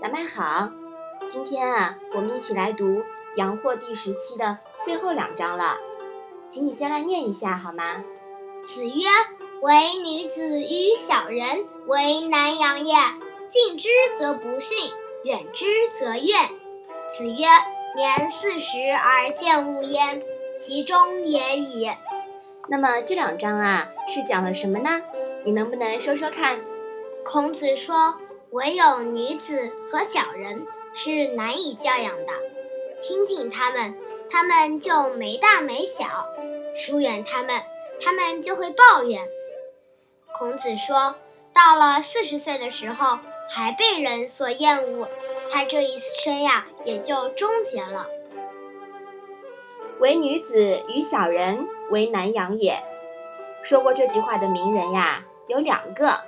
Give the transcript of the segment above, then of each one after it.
小麦好，今天啊，我们一起来读《阳货》第十期的最后两章了，请你先来念一下好吗？子曰：“唯女子与小人，为难养也。近之则不逊，远之则怨。”子曰：“年四十而见物焉，其中也已。”那么这两章啊，是讲了什么呢？你能不能说说看？孔子说。唯有女子和小人是难以教养的，亲近他们，他们就没大没小；疏远他们，他们就会抱怨。孔子说，到了四十岁的时候还被人所厌恶，他这一生呀也就终结了。唯女子与小人，为难养也。说过这句话的名人呀，有两个。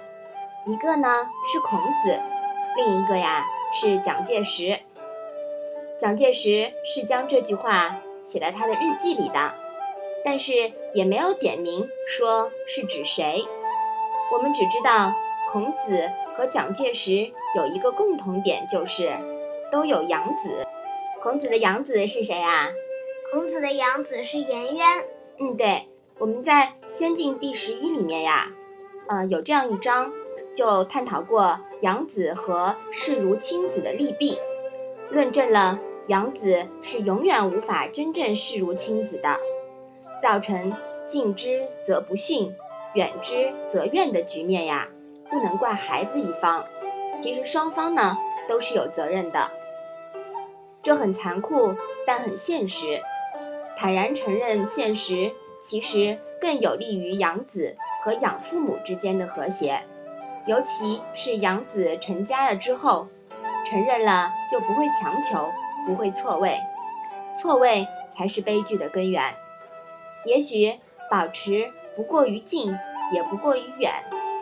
一个呢是孔子，另一个呀是蒋介石。蒋介石是将这句话写在他的日记里的，但是也没有点名说是指谁。我们只知道孔子和蒋介石有一个共同点，就是都有养子。孔子的养子是谁啊？孔子的养子是颜渊。嗯，对，我们在《先进》第十一里面呀，呃，有这样一章。就探讨过养子和视如亲子的利弊，论证了养子是永远无法真正视如亲子的，造成近之则不逊，远之则怨的局面呀，不能怪孩子一方，其实双方呢都是有责任的。这很残酷，但很现实。坦然承认现实，其实更有利于养子和养父母之间的和谐。尤其是养子成家了之后，承认了就不会强求，不会错位，错位才是悲剧的根源。也许保持不过于近，也不过于远，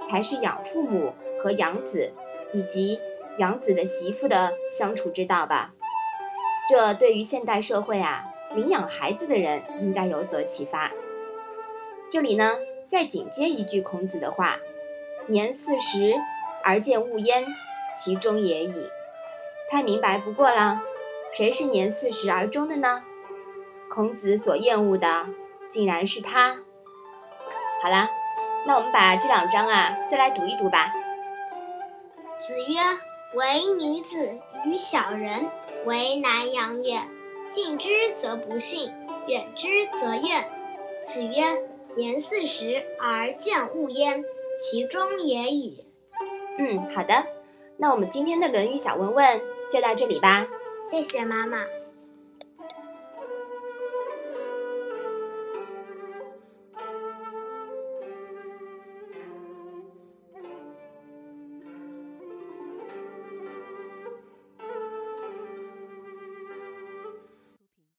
才是养父母和养子以及养子的媳妇的相处之道吧。这对于现代社会啊，领养孩子的人应该有所启发。这里呢，再紧接一句孔子的话。年四十而见物焉，其中也已。太明白不过了。谁是年四十而终的呢？孔子所厌恶的，竟然是他。好了，那我们把这两章啊，再来读一读吧。子曰：“唯女子与小人，为难养也。近之则不逊，远之则怨。”子曰：“年四十而见物焉。”其中也已。嗯，好的，那我们今天的《论语》小问问就到这里吧。谢谢妈妈。